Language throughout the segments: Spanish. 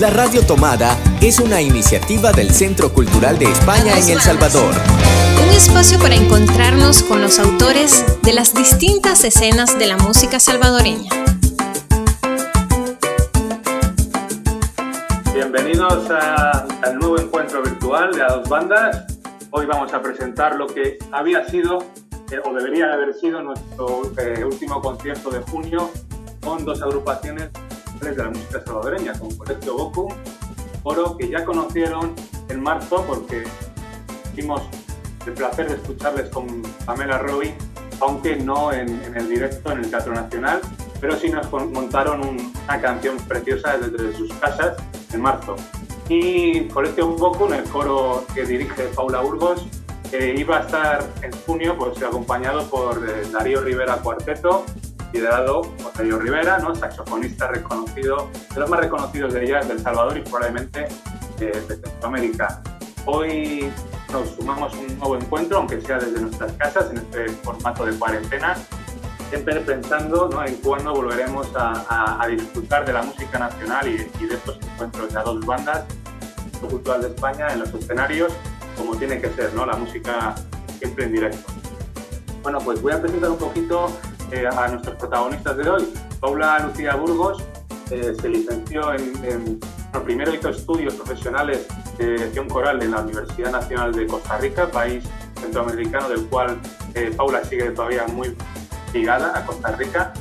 La Radio Tomada es una iniciativa del Centro Cultural de España en El Salvador. Un espacio para encontrarnos con los autores de las distintas escenas de la música salvadoreña. Bienvenidos al nuevo encuentro virtual de A Dos Bandas. Hoy vamos a presentar lo que había sido, eh, o debería haber sido, nuestro eh, último concierto de junio con dos agrupaciones de la música salvadoreña, con Colegio Boku, Oro, que ya conocieron en marzo porque tuvimos el placer de escucharles con Pamela Roy, aunque no en, el directo en el Teatro Nacional, pero sí nos montaron una canción preciosa desde sus casas en marzo. Y Colegio Boku, en el coro que dirige Paula Burgos, iba a estar en junio pues, acompañado por eh, Darío Rivera Cuarteto, por Darío Rivera, ¿no? saxofonista reconocido, de los más reconocidos de jazz del Salvador y probablemente de Centroamérica. Hoy nos sumamos a un nuevo encuentro, aunque sea desde nuestras casas, en este formato de cuarentena, siempre pensando ¿no? en cuándo volveremos a, disfrutar de la música nacional y, de estos encuentros de dos bandas cultural de España en los escenarios, como tiene que ser, ¿no? la música siempre en directo. Bueno, pues voy a presentar un poquito eh, a nuestros protagonistas de hoy. Paula Lucía Burgos eh, se licenció en, primero hizo estudios profesionales de dirección coral en la Universidad Nacional de Costa Rica, país centroamericano del cual eh, Paula sigue todavía muy ligada a Costa Rica.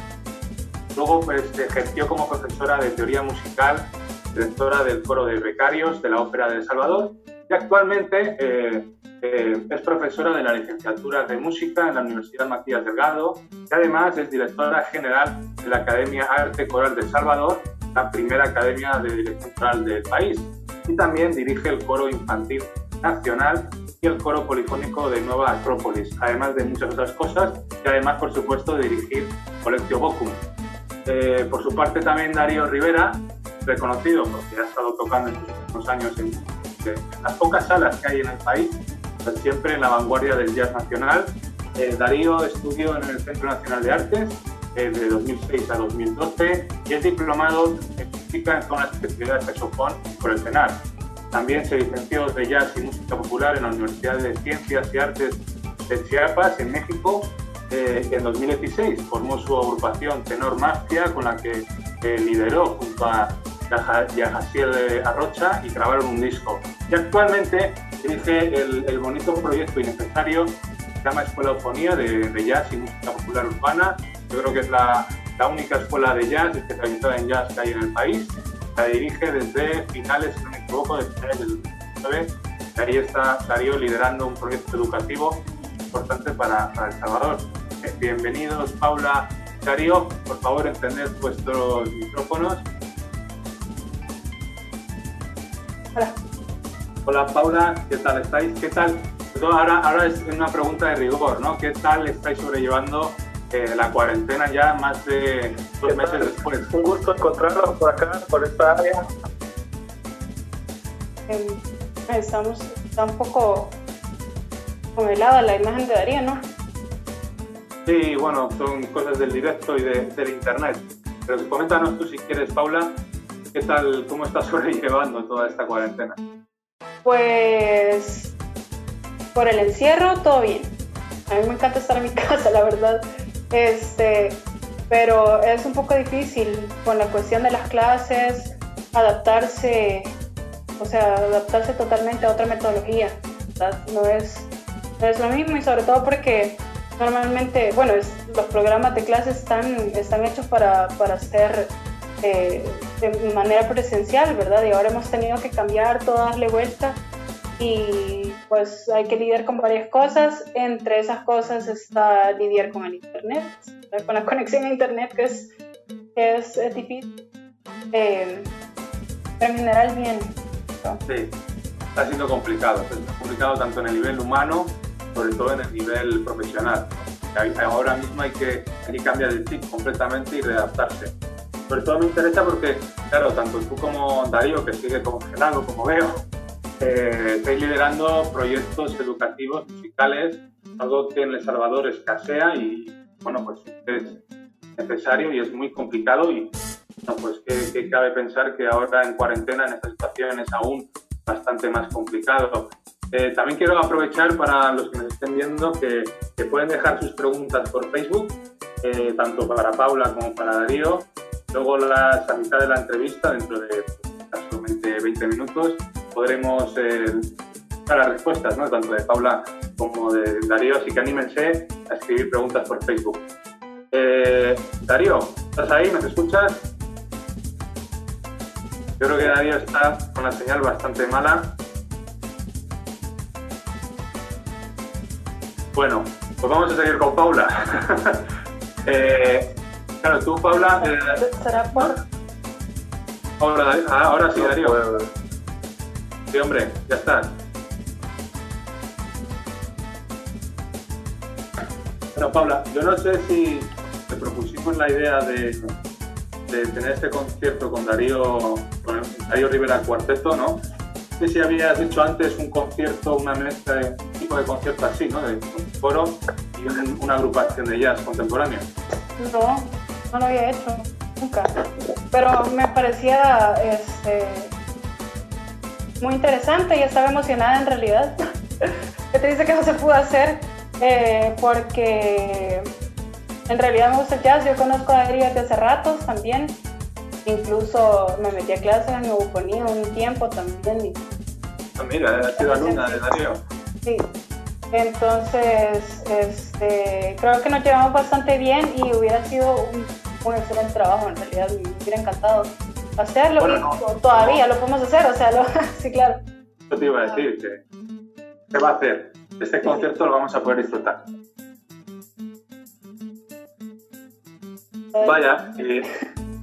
Luego pues, ejerció como profesora de teoría musical, directora del coro de becarios de la Ópera de El Salvador y actualmente eh, es profesora de la licenciatura de música en la Universidad Matías Delgado y además es directora general de la Academia Arte Coral de Salvador, la primera academia de dirección coral del país. Y también dirige el coro infantil nacional y el coro polifónico de Nueva Acrópolis, además de muchas otras cosas y además, por supuesto, dirigir Colectio Bocum. Eh, por su parte, también Darío Rivera, reconocido porque ha estado tocando en los últimos años en las pocas salas que hay en el país siempre en la vanguardia del jazz nacional. Eh, Darío estudió en el Centro Nacional de Artes eh, de 2006 a 2012 y es diplomado en música con la especialidad de saxofón por el CENAR. También se licenció de jazz y música popular en la Universidad de Ciencias y Artes de Chiapas, en México, eh, en 2016 formó su agrupación Tenor Mafia, con la que lideró junto a Yajaciel Arrocha y grabaron un disco. Y actualmente dirige el, bonito proyecto innecesario se llama Escuela Eufonía de, de, Jazz y Música Popular Urbana. Yo creo que es la, la única escuela de jazz especializada en jazz que hay en el país. La dirige desde finales, si no me equivoco, de finales del 2019. Y ahí está Darío liderando un proyecto educativo importante para, para El Salvador. Eh, bienvenidos, Paula, Darío. Por favor, encended vuestros micrófonos. Hola. Hola Paula, ¿qué tal estáis? ¿Qué tal? Ahora, ahora es una pregunta de rigor, ¿no? ¿Qué tal estáis sobrellevando eh, la cuarentena ya más de dos meses después? Un gusto encontrarnos por acá, por esta área. Em, estamos, está un poco congelada la imagen de Darío, ¿no? Sí, bueno, son cosas del directo y del internet. Pero coméntanos tú si quieres, Paula, ¿qué tal, cómo estás sobrellevando toda esta cuarentena? Pues por el encierro todo bien. A mí me encanta estar en mi casa, la verdad. Este, pero es un poco difícil con la cuestión de las clases, adaptarse, o sea, adaptarse totalmente a otra metodología. No es, es lo mismo y sobre todo porque normalmente, bueno, los programas de clases están, están hechos para, para ser eh, de manera presencial, ¿verdad? Y ahora hemos tenido que cambiar todo, darle vuelta y pues hay que lidiar con varias cosas. Entre esas cosas está lidiar con el Internet, con la conexión a Internet que es, que es, difícil. Eh, pero en general bien. Sí, está siendo complicado. Está complicado tanto en el nivel humano, sobre todo en el nivel profesional. Ahora mismo hay que, hay que cambiar el chip completamente y readaptarse sobre todo me interesa porque, claro, tanto tú como Darío, que sigue congelado, como veo, eh, estáis liderando proyectos educativos musicales, algo que en El Salvador escasea y, bueno, pues es necesario y es muy complicado y pues que, cabe pensar que ahora en cuarentena, en esta situación, es aún bastante más complicado. Eh, también quiero aprovechar para los que nos estén viendo que, que pueden dejar sus preguntas por Facebook, eh, tanto para Paula como para Darío. Luego, la, mitad de la entrevista, dentro de casualmente 20 minutos, podremos eh, dar las respuestas, tanto de Paula como de Darío, así que anímense a escribir preguntas por Facebook. Eh, Darío, ¿estás ahí? ¿Nos escuchas? Yo creo que Darío está con la señal bastante mala. Bueno, pues vamos a seguir con Paula. eh, claro, tú, Paula. Eh, ¿Será por.? Paula, ah, ahora sí, Darío. Sí, hombre, ya está. Bueno, Paula, yo no sé si te propusimos la idea de, tener este concierto con Darío, con Darío Rivera Cuarteto, ¿no? No sé si habías hecho antes un concierto, una mezcla de un tipo de concierto así, ¿no? De un foro y una agrupación de jazz contemporáneo. No, no lo había hecho, nunca. Pero me parecía este, muy interesante y estaba emocionada en realidad. ¿Qué te dice que no se pudo hacer? Eh, porque en realidad me gusta el jazz, yo conozco a Adri desde hace ratos también. Incluso me metí a clases en eufonía un tiempo también. Ah, mira, ha sido alumna de Darío. Sí. Entonces, este, creo que nos llevamos bastante bien y hubiera sido un, excelente trabajo, en realidad me hubiera encantado hacerlo todavía lo podemos hacer, o sea, lo, sí, claro. Yo te iba a decir que se va a hacer. Este concierto lo vamos a poder disfrutar. Vaya,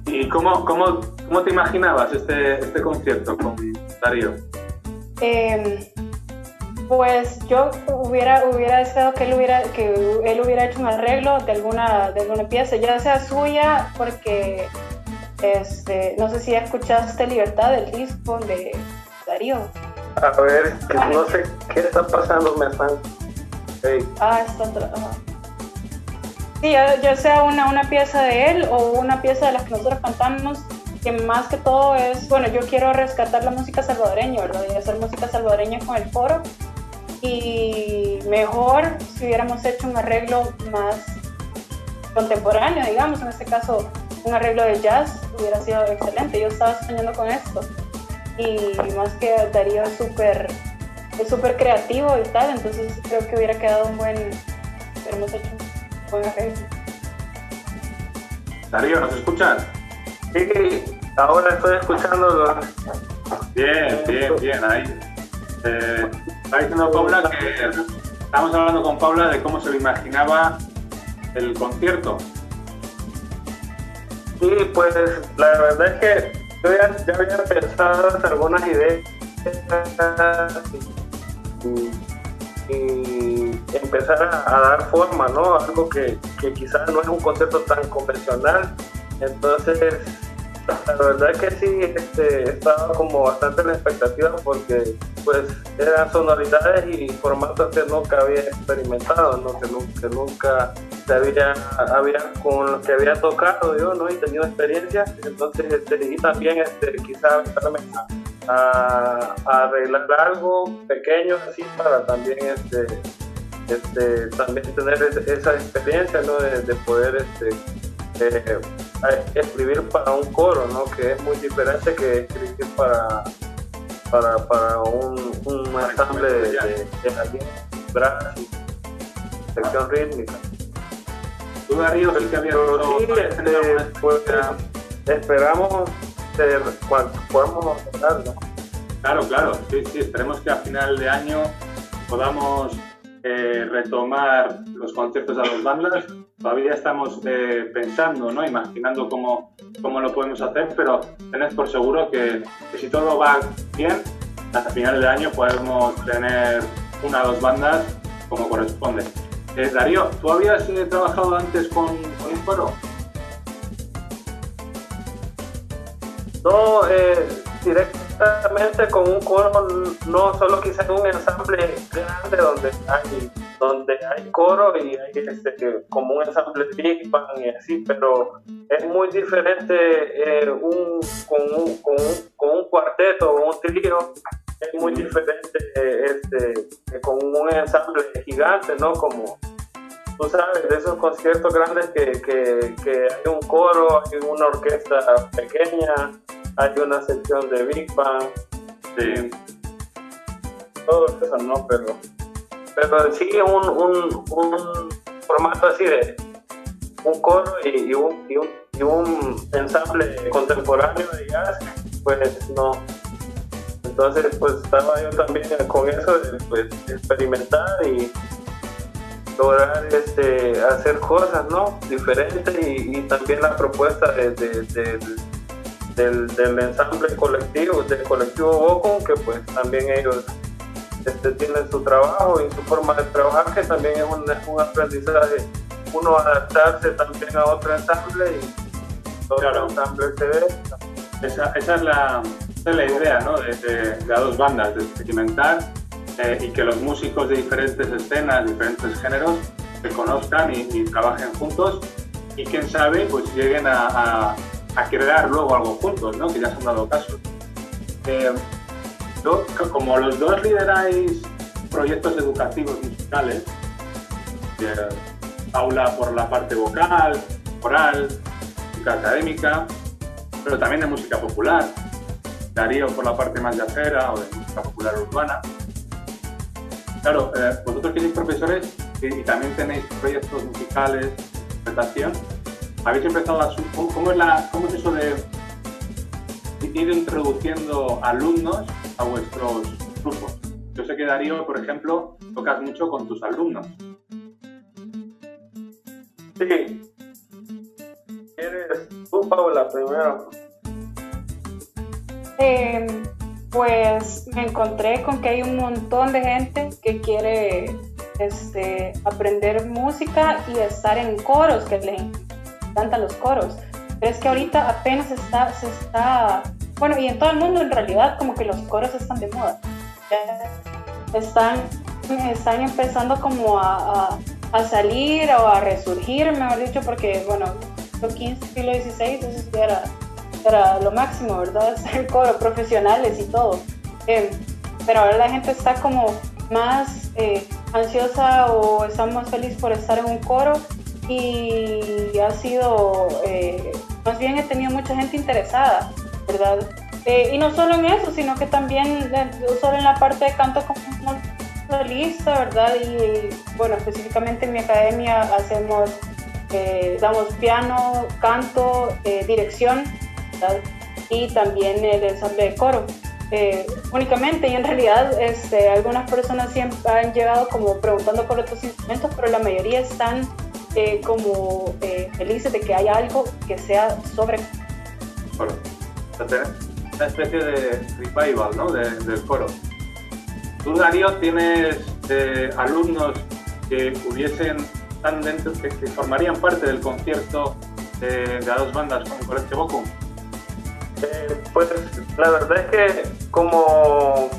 ¿y, cómo, cómo, cómo, te imaginabas este, este concierto con Darío? Em, pues yo hubiera, hubiera deseado que él hubiera, que él hubiera hecho un arreglo de alguna, de alguna pieza, ya sea suya, porque este, no sé si escuchaste Libertad del disco de Darío. A ver, no sé qué está pasando, me están. Ah, está. Sí, ya, sea una, una pieza de él o una pieza de las que nosotros cantamos, que más que todo es, bueno, yo quiero rescatar la música salvadoreña, ¿verdad? Y hacer música salvadoreña con el foro. Y mejor si hubiéramos hecho un arreglo más contemporáneo, digamos, en este caso un arreglo de jazz, hubiera sido excelente. Yo estaba soñando con esto. Y más que Darío es súper es súper creativo y tal, entonces creo que hubiera quedado un buen, hemos hecho Darío, ¿nos escuchas? Sí, ahora estoy escuchando. Bien, bien, bien, ahí. Eh, está diciendo Paula que estamos hablando con Paula de cómo se lo imaginaba el concierto. Sí, pues la verdad es que yo ya, había pensado en algunas ideas y empezar a, dar forma, ¿no? Algo que, que quizás no es un concepto tan convencional. Entonces, la verdad que sí, este, estaba como bastante en la expectativa porque pues eran sonoridades y formatos que nunca había experimentado, ¿no? que, nunca, se había, había, con los que había tocado yo ¿no? y tenido experiencia. Entonces, este, y también este, quizás a, a, arreglar algo pequeño así para también este, este, también tener esa experiencia ¿no? de, poder este, eh, escribir para un coro, ¿no? que es muy diferente que escribir para, para, para un, un ensamble de, de, de sección rítmica. ¿Tú, Darío, sí que había sí, este, pues, esperamos cuando podamos ¿no? Claro, claro, sí, sí, esperemos que a final de año podamos eh, retomar los conciertos a los bandas. Todavía estamos eh, pensando, ¿no? imaginando cómo, cómo lo podemos hacer, pero tened por seguro que, si todo va bien, a final de año podemos tener una o dos bandas como corresponde. Eh, Darío, ¿tú habías trabajado antes con, con un coro? No, directo con un coro, no solo quizás un ensamble grande donde hay donde hay coro y hay este, como un ensamble Big y así, pero es muy diferente eh, un, con, un, con, un, con, un, cuarteto o un trío, es muy diferente eh, este, con un ensamble gigante, ¿no? Como tú sabes, de esos conciertos grandes que, que, que hay un coro, hay una orquesta pequeña, hay una sección de Big Bang. Sí. Todo eso, ¿no? Pero pero sí un, un, un formato así de un coro y, un, y, un, y un ensamble contemporáneo de jazz, pues no. Entonces, pues estaba yo también con eso de pues, experimentar y lograr este, hacer cosas ¿no? diferentes y, también la propuesta de, del, del, ensamble colectivo, del colectivo Bocon, que pues también ellos este, tienen su trabajo y su forma de trabajar, que también es un, un aprendizaje, uno adaptarse también a otro ensamble y todo claro. ensamble se ve. Esa, esa, es la, esa, es la, idea ¿no? de, de, de, dos bandas, de experimentar eh, y que los músicos de diferentes escenas, diferentes géneros, se conozcan y, trabajen juntos y quién sabe, pues lleguen a, a, a, crear luego algo juntos, ¿no? que ya se han dado casos. Eh, como los dos lideráis proyectos educativos musicales, Paula por la parte vocal, oral, música académica, pero también de música popular, Darío por la parte más yacera o de música popular urbana. Claro, eh, vosotros que sois profesores y, y, también tenéis proyectos musicales, interpretación, habéis empezado a... ¿Cómo es, la, cómo es eso de ir introduciendo alumnos a vuestros grupos. Yo sé que Darío, por ejemplo, tocas mucho con tus alumnos. Sí. ¿Eres tú, Paula, primero? Eh, pues me encontré con que hay un montón de gente que quiere este, aprender música y estar en coros, que le encantan los coros. Pero es que ahorita apenas está, se está bueno, y en todo el mundo en realidad como que los coros están de moda. Están, están empezando como a, a, salir o a resurgir, mejor dicho, porque bueno, siglo XV, siglo XVI, eso era, era lo máximo, ¿verdad? El coro, profesionales y todo. Eh, pero ahora la gente está como más eh, ansiosa o está más feliz por estar en un coro y ha sido, eh, más bien he tenido mucha gente interesada ¿verdad? Eh, y no solo en eso, sino que también eh, solo en la parte de canto como solista, ¿verdad? Y bueno, específicamente en mi academia hacemos, eh, damos piano, canto, dirección, Y también el ensamble de coro. únicamente y en realidad este, algunas personas siempre han llegado como preguntando por otros instrumentos, pero la mayoría están como felices de que haya algo que sea sobre una especie de revival ¿no? del coro. Tú, Darío, tienes eh, alumnos que hubiesen, tan dentro, que, formarían parte del concierto de, de a dos bandas como Colegio Boco. Pues la verdad es que como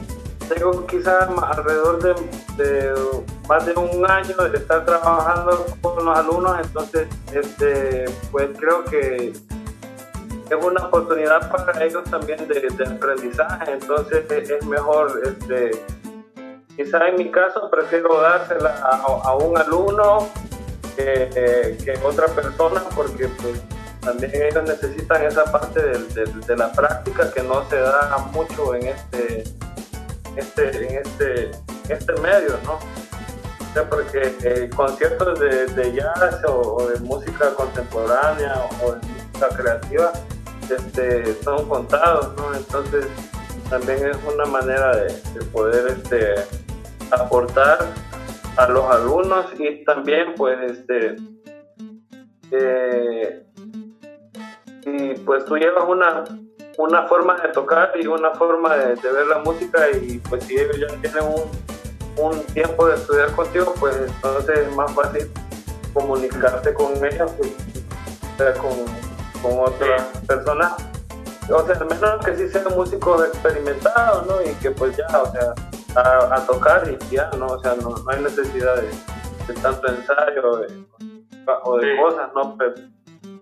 tengo quizás alrededor de, de, más de un año de estar trabajando con los alumnos, entonces este, pues creo que es una oportunidad para ellos también de, aprendizaje, entonces es mejor, este, quizá en mi caso prefiero dársela a, un alumno que, que, otra persona porque pues también ellos necesitan esa parte de, la práctica que no se da mucho en este, este, en este, este medio, ¿no? porque eh, conciertos de, jazz o, o, de música contemporánea o de música creativa este, son contados, ¿no? Entonces también es una manera de, poder este, aportar a los alumnos y también pues este eh, y pues tú llevas una una forma de tocar y una forma de, ver la música y pues si ellos ya tienen un, un, tiempo de estudiar contigo pues entonces es más fácil comunicarte con ellos pues, con, con otras personas, o sea, al menos que sí sean músicos experimentados, ¿no? Y que pues ya, o sea, a, tocar y ya, ¿no? O sea, no, hay necesidad de, tanto ensayo o de cosas, ¿no?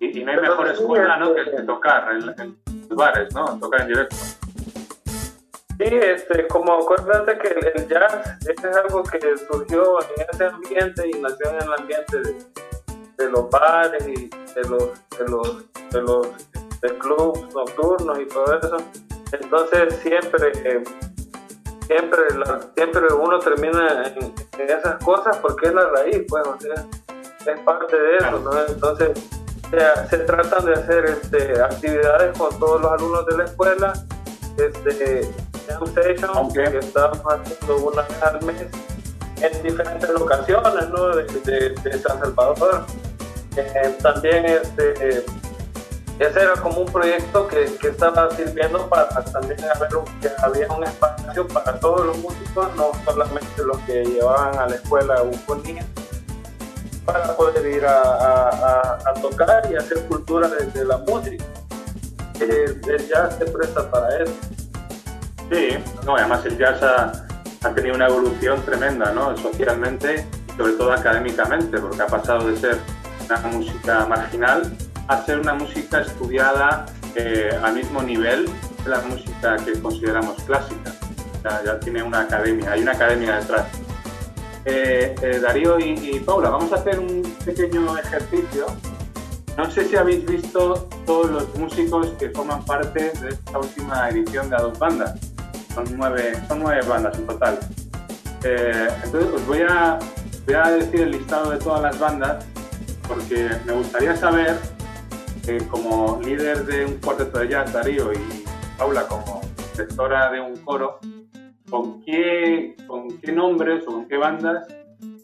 Y, no hay mejor escuela, ¿no? Que, tocar en, en, bares, ¿no? Tocar en directo. Sí, este, como acuérdate que el, jazz es algo que surgió en ese ambiente y nació en el ambiente de, los bares y de los, de los, de los clubs nocturnos y todo eso. Entonces siempre, siempre, siempre uno termina en, esas cosas porque es la raíz, pues, o sea, es parte de eso, ¿no? Entonces se, tratan de hacer este, actividades con todos los alumnos de la escuela, este, station, que estamos haciendo una vez al mes en diferentes locaciones ¿no? de, San Salvador. Eh, también este, ese era como un proyecto que, que estaba sirviendo para también haber que había un espacio para todos los músicos, no solamente los que llevaban a la escuela eufonía, para poder ir a, a, tocar y hacer cultura desde la música. El, el, jazz se presta para eso. Sí, no, además el jazz ha, ha tenido una evolución tremenda, ¿no? Socialmente y sobre todo académicamente, porque ha pasado de ser una música marginal hacer una música estudiada eh, al mismo nivel de la música que consideramos clásica. Ya, tiene una academia, hay una academia detrás. Eh, eh, Darío y, Paula, vamos a hacer un pequeño ejercicio. No sé si habéis visto todos los músicos que forman parte de esta última edición de A Dos Bandas. Son nueve, son nueve bandas en total. entonces os voy a, voy a decir el listado de todas las bandas porque me gustaría saber como líder de un cuarteto de jazz, Darío, y Paula como directora de un coro, ¿con qué, con qué nombres o con qué bandas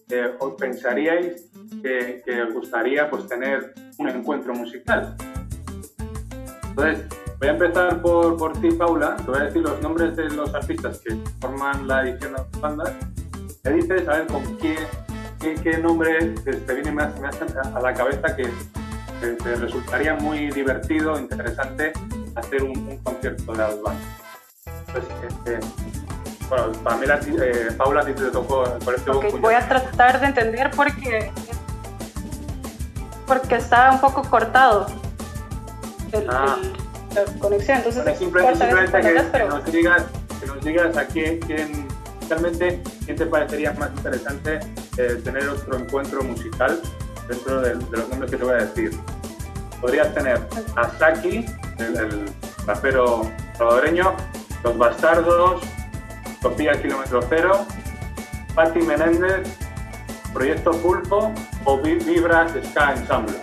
eh, os pensaríais que, os gustaría pues, tener un encuentro musical? Entonces, voy a empezar por, por ti, Paula. Te voy a decir los nombres de los artistas que forman la edición de las bandas. Me dices, a ver, con qué, qué, nombre te viene más, a la cabeza que te, resultaría muy divertido, interesante hacer un, concierto de las bandas. este, bueno, mí, eh, Paula, a ti te tocó por este okay, Voy a tratar de entender porque, porque está un poco cortado ah. la conexión. Entonces, simplemente, que, nos digas, que nos digas a quién, quién, realmente, quién te parecería más interesante eh, tener otro encuentro musical dentro de, los nombres que te voy a decir. Podrías tener a Saki, el, rapero salvadoreño, Los Bastardos, Sofía Kilómetro Cero, Patti Menéndez, Proyecto Pulpo o Vibras Ska Ensemble.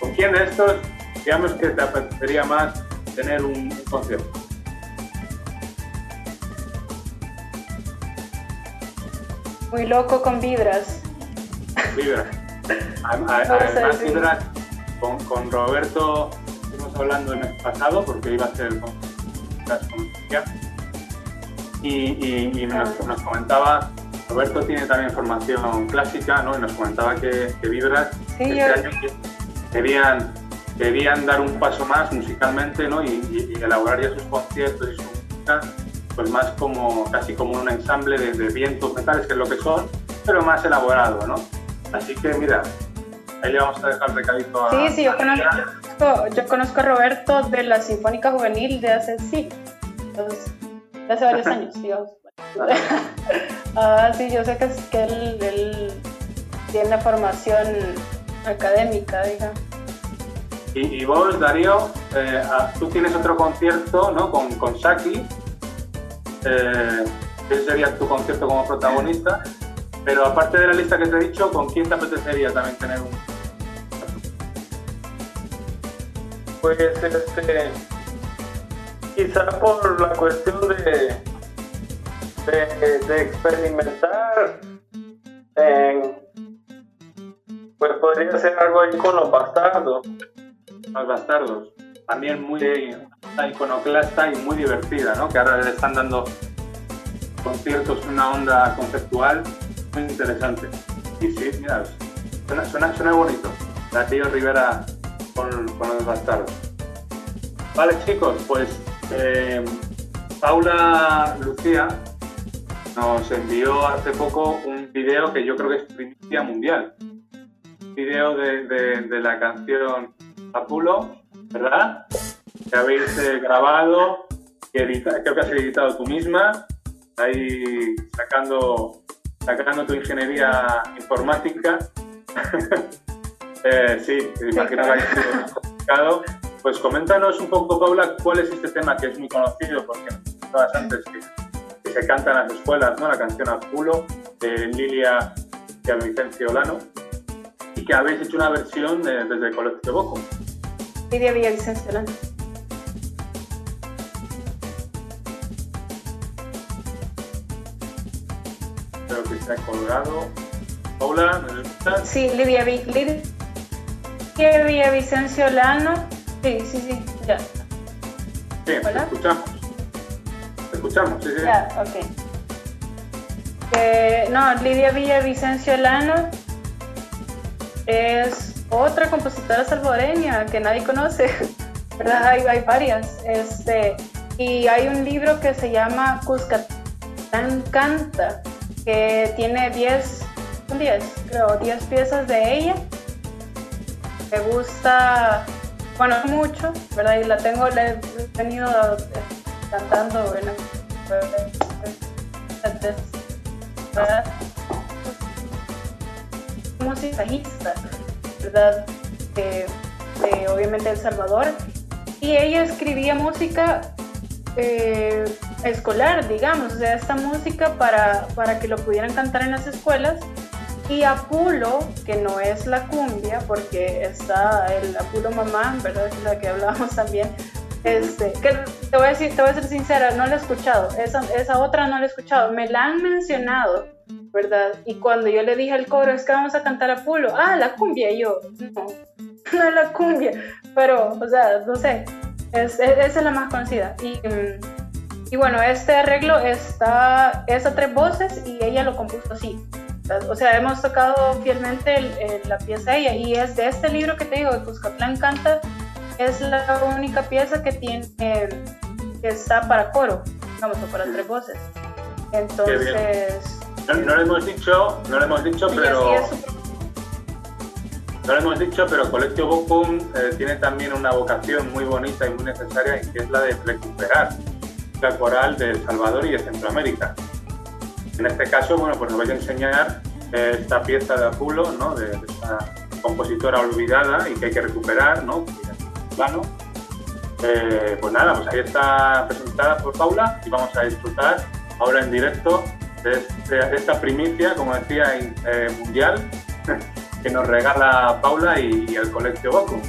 ¿Con quién de estos digamos que te apetecería más tener un, concierto? Muy loco con Vibras. Vibras. Además, Vibras, con, con, Roberto estuvimos hablando el mes pasado porque iba a ser con y, y, nos, nos, comentaba, Roberto tiene también formación clásica, ¿no? Y nos comentaba que, que Vibras este año querían, querían dar un paso más musicalmente, ¿no? Y, elaborar ya sus conciertos y su música, pues más como, casi como un ensamble de, de vientos metales, que es lo que son, pero más elaborado, ¿no? Así que mira, ahí le vamos a dejar recadito a. Sí, sí, yo conozco, yo conozco a Roberto de la Sinfónica Juvenil de hace sí, de hace varios años, digamos. ah, sí, yo sé que, es, que él, él tiene formación académica, digamos. Y, y, vos, Darío, eh, ah, tú tienes otro concierto ¿no? con, con Saki. Eh, ese sería tu concierto como protagonista. Pero aparte de la lista que te he dicho, ¿con quién te apetecería también tener un? Pues este, quizá por la cuestión de, de, experimentar, pues podría ser algo ahí con los bastardos. Los bastardos, también muy iconoclasta y muy divertida, ¿no? Que ahora le están dando conciertos una onda conceptual muy interesante. Y sí, mira, suena, suena, bonito. La tío Rivera con, con, los bastardos. Vale, chicos, pues eh, Paula Lucía, nos envió hace poco un video que yo creo que es primicia mundial. Un video de, de, la canción Apulo, ¿verdad? Que habéis eh, grabado, que creo que has editado tú misma, ahí sacando, sacando tu ingeniería informática. eh, sí, imagino que ha complicado. Pues coméntanos un poco, Paula, cuál es este tema que es muy conocido, porque todas antes que se canta en las escuelas, ¿no? La canción Apulo de Lilia y Vicencio Olano y que habéis hecho una versión desde el Colegio de Boco. Lilia Vicencio Olano. Creo que se ha colgado. Paula, ¿me escuchas? Sí, Lidia, Lidia, Lidia Vicencio Olano. Sí, sí, sí, ya. Sí, Hola. escuchamos escuchamos, sí, sí. Ya, ok. no, Lidia Villavicencio Lano es otra compositora salvadoreña que nadie conoce, ¿verdad? Hay, hay varias. Este, y hay un libro que se llama Cuscatán Canta, que tiene 10, 10, creo, 10 piezas de ella. Me gusta, bueno, mucho, ¿verdad? Y la tengo, la he tenido cantando bueno, musicalista, ¿verdad? De, obviamente El Salvador. Y ella escribía música eh, escolar, digamos, o sea, esta música para, para que lo pudieran cantar en las escuelas. Y Apulo, que no es la cumbia, porque está el Apulo Mamá, ¿verdad? Es la que hablábamos también, este, que te voy a decir, te voy a ser sincera, no la he escuchado. Esa, esa otra no la he escuchado. Me la han mencionado, ¿verdad? Y cuando yo le dije al coro, es que vamos a cantar a Pulo, ah, la cumbia, y yo, no, no es la cumbia, pero, o sea, no sé, es, esa es la más conocida. Y, mm, y bueno, este arreglo está, es a tres voces y ella lo compuso así. O sea, hemos tocado fielmente la pieza ella y es de este libro que te digo, de Cuscatlán Canta, es la única pieza que tiene que está para coro, vamos, o para tres voces. Entonces. No, lo hemos dicho, no lo hemos dicho, pero. No lo hemos dicho, pero Colegio Bocum eh, tiene también una vocación muy bonita y muy necesaria, que es la de recuperar la coral de El Salvador y de Centroamérica. En este caso, bueno, pues nos vais a enseñar eh, esta pieza de Apulo, ¿no? De, esta compositora olvidada y que hay que recuperar, ¿no? plano. Eh, pues nada, pues ahí está presentada por Paula y vamos a disfrutar ahora en directo de, esta primicia, como decía, eh, mundial, que nos regala Paula y, el Colegio Boco.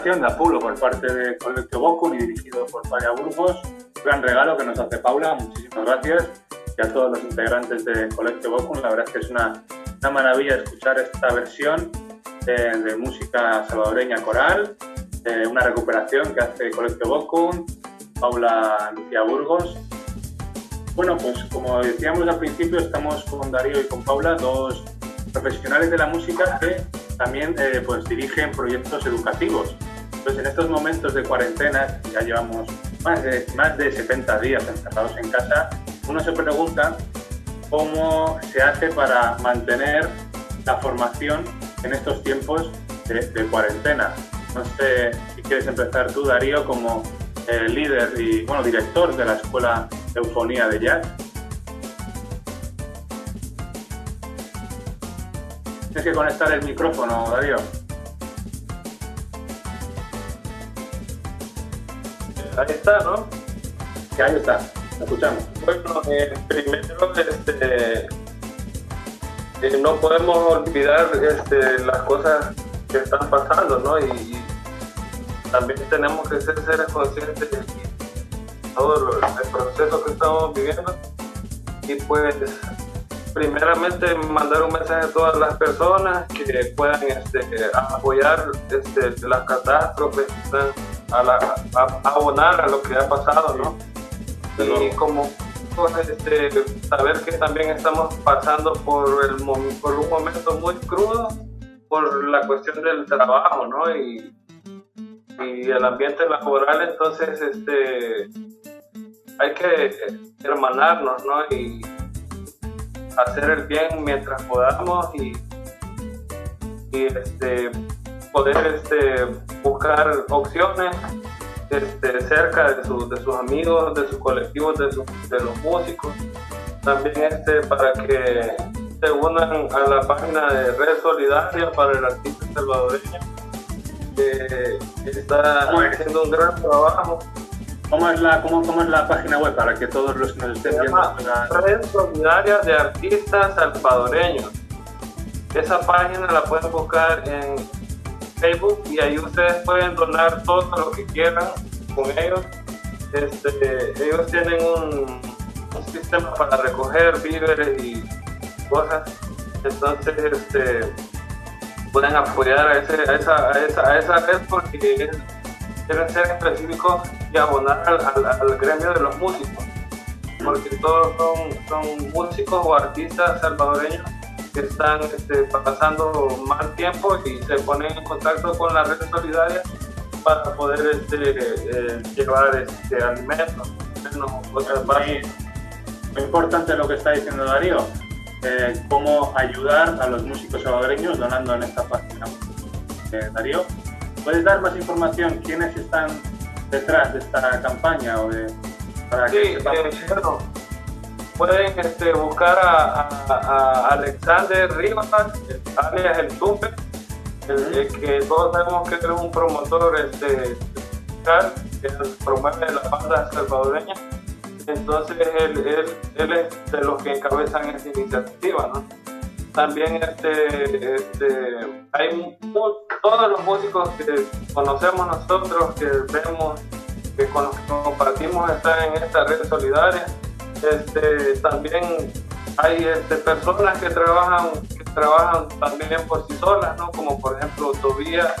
Interpretación de Apulo por parte de Colegio Bocun y dirigido por Paula Burgos. Gran regalo que nos hace Paula, muchísimas gracias. Y a todos los integrantes de Colegio Bocun, la verdad es que es una, una maravilla escuchar esta versión de, música salvadoreña coral, una recuperación que hace Colegio Bocun, Paula Lucía Burgos. Bueno, pues como decíamos al principio, estamos con Darío y con Paula, dos profesionales de la música que también eh, pues dirigen proyectos educativos. Entonces, en estos momentos de cuarentena, ya llevamos más de, más de 70 días encerrados en casa, uno se pregunta cómo se hace para mantener la formación en estos tiempos de, cuarentena. No sé si quieres empezar tú, Darío, como eh, líder y bueno, director de la Escuela Eufonía de Jazz. Tienes que conectar el micrófono, Darío. Ahí está, ¿no? Sí, ahí está. Escuchamos. Bueno, eh, primero, este, no podemos olvidar este, las cosas que están pasando, ¿no? Y, también tenemos que ser seres conscientes de todo el proceso que estamos viviendo. Y pues primeramente mandar un mensaje a todas las personas que puedan este, apoyar este, las catástrofes, a, abonar a lo que ha pasado, ¿no? Y como este, saber que también estamos pasando por, el, por un momento muy crudo por la cuestión del trabajo, ¿no? Y, y el ambiente laboral, entonces, este, hay que hermanarnos, ¿no? Y, hacer el bien mientras podamos y, este, poder este, buscar opciones este, cerca de, de, sus amigos, de sus colectivos, de, de los músicos. También este, para que se unan a la página de Red Solidaria para el artista salvadoreño, que está haciendo un gran trabajo ¿Cómo es, la, cómo, ¿Cómo es la página web para que todos los que nos estén viendo Red Solidaria de Artistas Salvadoreños. Esa página la pueden buscar en Facebook y ahí ustedes pueden donar todo lo que quieran con ellos. Este, ellos tienen un, sistema para recoger víveres y cosas. Entonces, este, pueden apoyar a, ese, a, esa, a, esa, a esa red porque deben ser específicos y abonar al, gremio de los músicos, porque todos son, son músicos o artistas salvadoreños que están este, pasando mal tiempo y se ponen en contacto con la red solidaria para poder este, eh, llevar este, alimentos, otras Muy importante lo que está diciendo Darío, eh, cómo ayudar a los músicos salvadoreños donando en esta página. Eh, Darío, ¿puedes dar más información? ¿Quiénes están detrás de esta campaña o de para sí, bueno, pueden este, buscar a, Alexander Rivas, alias el Tupe, que todos sabemos que es un promotor este, que promueve la banda salvadoreña. Entonces él, él, él, es de los que encabezan esta iniciativa, ¿no? También este, este, hay todos los músicos que conocemos nosotros, que vemos, que con los que compartimos están en esta red solidaria. Este, también hay este, personas que trabajan, que trabajan también por sí solas, ¿no? como por ejemplo Tobías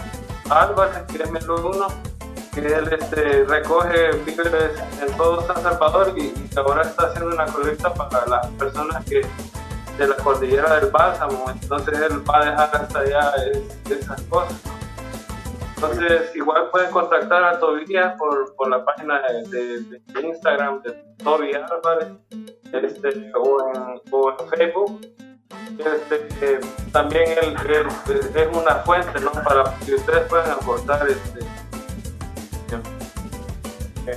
Álvarez, que es mi alumno, que él este, recoge víveres en todo San Salvador y, y ahora está haciendo una colecta para las personas que de la cordillera del Bálsamo, entonces él va a dejar hasta allá esas cosas. Entonces, igual pueden contactar a Tobías por, por la página de, Instagram de Toby Álvarez este, o, en, o, en, Facebook. Este, también él, es una fuente ¿no? para que ustedes puedan aportar este,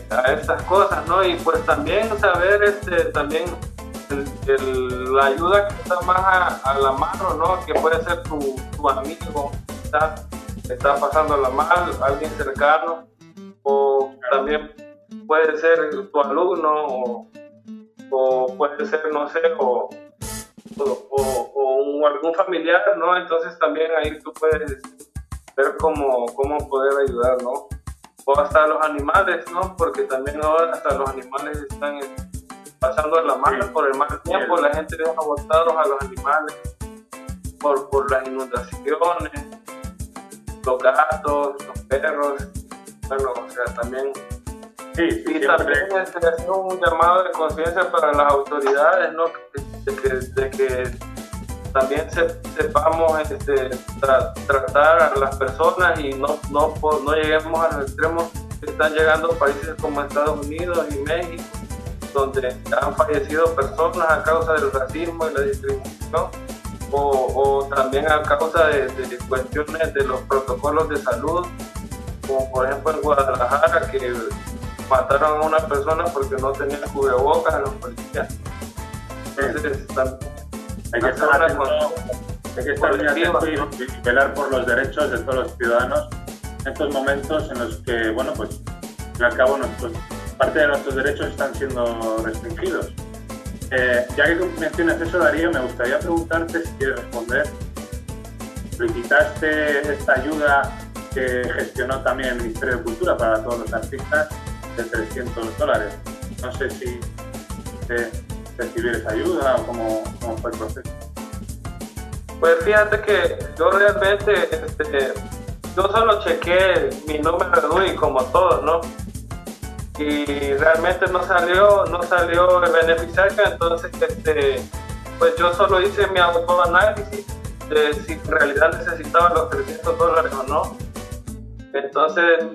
a estas cosas, ¿no? Y pues también saber este, también la ayuda que está más a, la mano, ¿no? Que puede ser tu, tu amigo, está pasándola mal, alguien cercano, o también puede ser tu alumno, o, puede ser, no sé, o, o, algún familiar, ¿no? Entonces también ahí tú puedes ver cómo, cómo poder ayudar, ¿no? O hasta los animales, ¿no? Porque también ahora hasta los animales están pasando a la mano por el mal tiempo, la gente deja botados a los animales por, por las inundaciones, los gatos, los perros, bueno, o sea, también Sí, y también se hace un llamado de conciencia para las autoridades, ¿no? De que, también sepamos este, tratar a las personas y no, no, no lleguemos a los extremos que están llegando países como Estados Unidos y México, donde han fallecido personas a causa del racismo y la discriminación, o, también a causa de, de cuestiones de los protocolos de salud, como por ejemplo en Guadalajara, que mataron a una persona porque no tenía cubrebocas a los policías. Entonces, hay que estar hay que estar muy atento y, velar por los derechos de todos los ciudadanos en estos momentos en los que, bueno, pues al cabo nuestros, parte de nuestros derechos están siendo restringidos. Eh, ya que mencionas eso, Darío, me gustaría preguntarte si quieres responder. Solicitaste esta ayuda que gestionó también el Ministerio de Cultura para todos los artistas de 300 dólares. No sé si recibir esa ayuda o cómo, cómo, fue el proceso. Pues fíjate que yo realmente, este, yo solo chequé mi número de DUI como todos, ¿no? Y realmente no salió, no salió el beneficiario, entonces este, pues yo solo hice mi autoanálisis de si en realidad necesitaba los 300 dólares o no. Entonces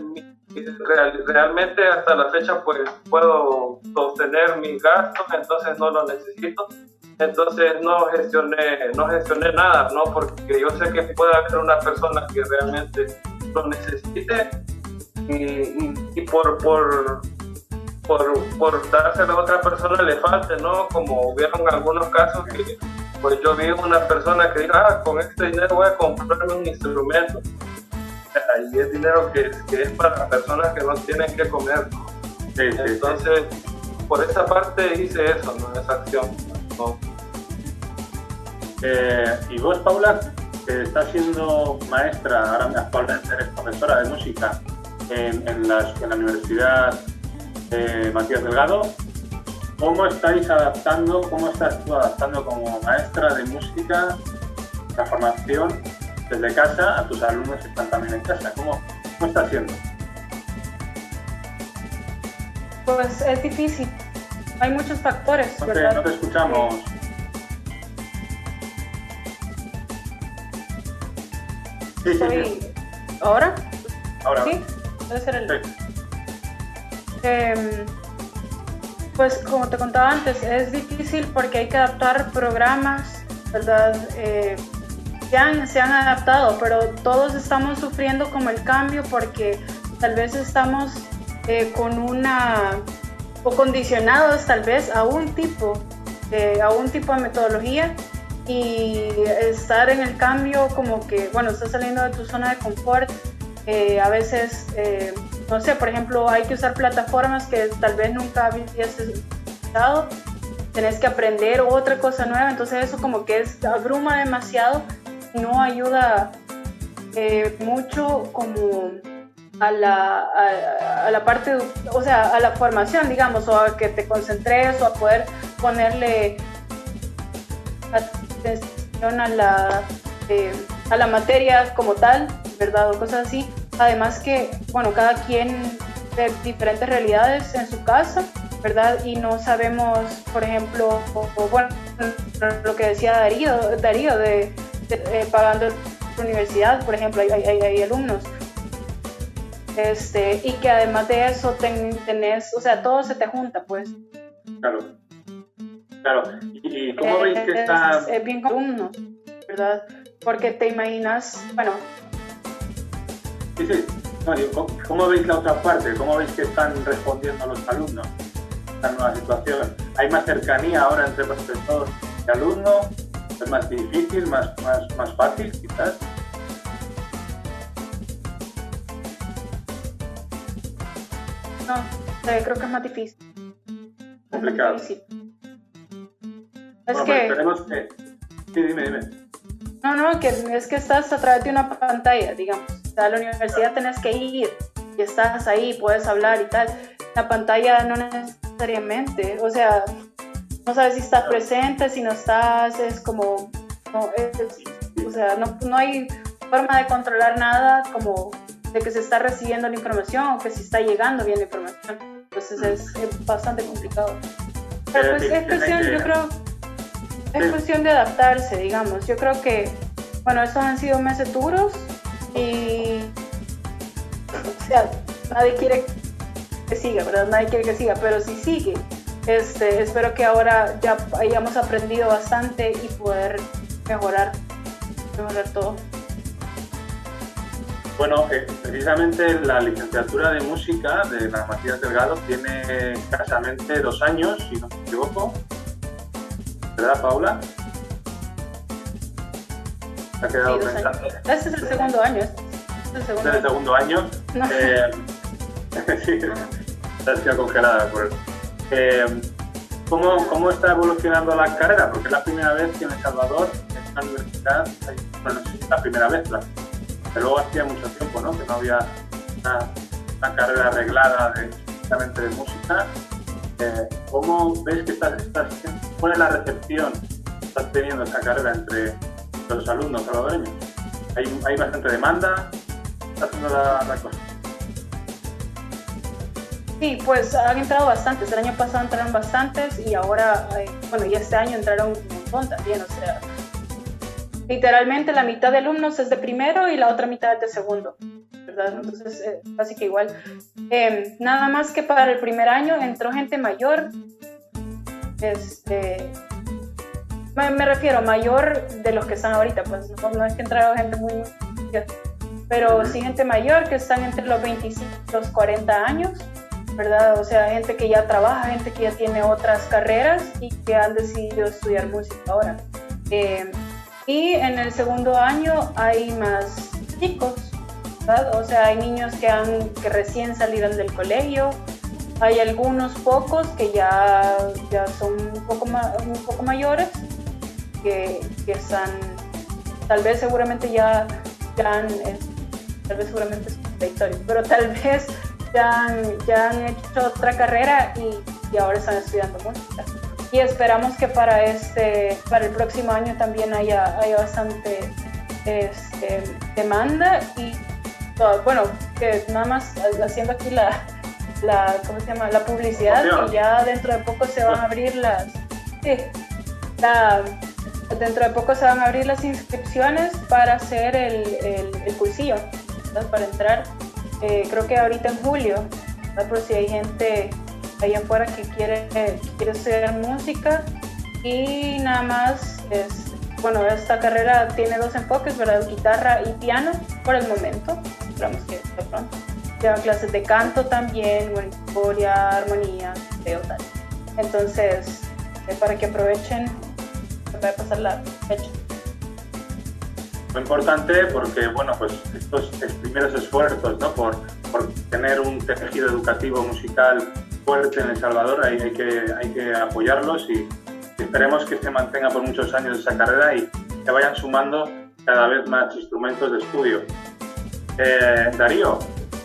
realmente hasta la fecha pues puedo sostener mis gastos, entonces no lo necesito. Entonces no gestioné, no gestioné nada, ¿no? Porque yo sé que puede haber una persona que realmente lo necesite y, por, por, por, por dárselo a otra persona le falte, ¿no? Como hubieron algunos casos que pues yo vi una persona que dijo, ah, con este dinero voy a comprarme un instrumento y es dinero que, es para personas que no tienen que comer. Entonces, por esa parte hice eso, ¿no? esa acción. Eh, y vos, Paula, que estás siendo maestra, ahora actualmente eres profesora de música en, en, la Universidad Matías Delgado, ¿cómo estáis adaptando, cómo estás tú adaptando como maestra de música la formación desde casa a tus alumnos que están también en casa. ¿Cómo, cómo está haciendo? Pues es difícil. Hay muchos factores. No te, ¿verdad? No te escuchamos. Sí, sí, sí. ¿Ahora? Ahora. Sí, ser el. Eh, pues como te contaba antes, es difícil porque hay que adaptar programas, ¿verdad? Eh, se han, adaptado, pero todos estamos sufriendo como el cambio porque tal vez estamos eh, con una o condicionados tal vez a un tipo a un tipo de metodología y estar en el cambio como que bueno estás saliendo de tu zona de confort eh, a veces eh, no sé por ejemplo hay que usar plataformas que tal vez nunca habías usado tenés que aprender otra cosa nueva entonces eso como que es abruma demasiado no ayuda eh, mucho como a la, a, la parte, o sea, a la formación, digamos, o a que te concentres o a poder ponerle atención a la, a la materia como tal, ¿verdad? O cosas así. Además que, bueno, cada quien ve diferentes realidades en su casa, ¿verdad? Y no sabemos, por ejemplo, bueno, lo que decía Darío, Darío de eh, pagando la universidad, por ejemplo, hay, hay, alumnos. Este, y que además de eso tenés, o sea, todo se te junta, pues. Claro. Claro. ¿Y cómo veis que está...? Es, bien alumnos, ¿verdad? Porque te imaginas, bueno... Sí, sí. ¿cómo, veis la otra parte? ¿Cómo veis que están respondiendo los alumnos a esta nueva situación? ¿Hay más cercanía ahora entre profesor y alumno? ¿Es más difícil, más, más, más fácil quizás? No, creo que es más difícil. Complicado. Es, que... Esperemos que, Sí, dime, dime. No, no, que es que estás a través de una pantalla, digamos. Sea, a la universidad tenés que ir y estás ahí, puedes hablar y tal. La pantalla no necesariamente, o sea, no sabes si estás presente, si no estás, es como, no, o sea, no, no hay forma de controlar nada como de que se está recibiendo la información o que si está llegando bien la información. Entonces es, bastante complicado. Pero pues es cuestión, yo creo, es cuestión de adaptarse, digamos. Yo creo que, bueno, estos han sido meses duros y, o sea, nadie quiere que siga, ¿verdad? Nadie quiere que siga, pero si sigue, este, espero que ahora ya hayamos aprendido bastante y poder mejorar, mejorar todo. Bueno, eh, precisamente la licenciatura de música de la Matías Delgado tiene escasamente dos años, si no me equivoco. ¿Verdad, Paula? Ha quedado pensando. Este es el segundo año. Este es el segundo, año. Eh, sí, está congelada por eh, ¿cómo, ¿Cómo está evolucionando la carrera? Porque es la primera vez que en El Salvador, en una universidad, bueno, no sé si es la primera vez, la pero luego hacía mucho tiempo ¿no? que no había una, carrera arreglada de, de música. Eh, ¿Cómo ves que estás, estás, cuál es la recepción que estás teniendo esta carrera entre, los alumnos salvadoreños? ¿Hay, ¿Hay, bastante demanda? ¿Está haciendo la, cosa? Sí, pues han entrado bastantes. El año pasado entraron bastantes y ahora, eh, bueno, y este año entraron un montón también. O sea, literalmente la mitad de alumnos es de primero y la otra mitad es de segundo, ¿verdad? Entonces, eh, así que igual. Em, nada más que para el primer año entró gente mayor, este, me, refiero mayor de los que están ahorita, pues no, es que entraron gente muy, muy pero sí gente mayor que están entre los 25 y los 40 años, ¿verdad? O sea, gente que ya trabaja, gente que ya tiene otras carreras y que han decidido estudiar música ahora. Eh, y en el segundo año hay más chicos, ¿verdad? O sea, hay niños que, han, que recién salieron del colegio, hay algunos pocos que ya, ya son un poco, un poco mayores, que, que, están, tal vez seguramente ya, ya han, eh, tal vez seguramente es contradictorio, pero tal vez ya han, ya han hecho otra carrera y, y ahora están estudiando música y esperamos que para este para el próximo año también haya, haya bastante este, demanda y bueno que nada más haciendo aquí la, la ¿cómo se llama? la publicidad y ya dentro de poco se van a abrir las sí, dentro de poco se van a abrir las inscripciones para hacer el, el, cursillo para entrar eh, creo que ahorita en julio por si hay gente ahí afuera que quiere, quiere estudiar música y nada más es, bueno, esta carrera tiene dos enfoques, ¿verdad? Guitarra y piano por el momento, esperamos que de pronto. Lleva clases de canto también, historia, armonía, veo tal. Entonces, es para que aprovechen, para pasar la fecha. Muy importante porque, bueno, pues estos primeros esfuerzos, ¿no? Por, por tener un tejido educativo musical fuerte en El Salvador, hay, hay, que, hay que apoyarlos y esperemos que se mantenga por muchos años esa carrera y que vayan sumando cada vez más instrumentos de estudio. Eh, Darío,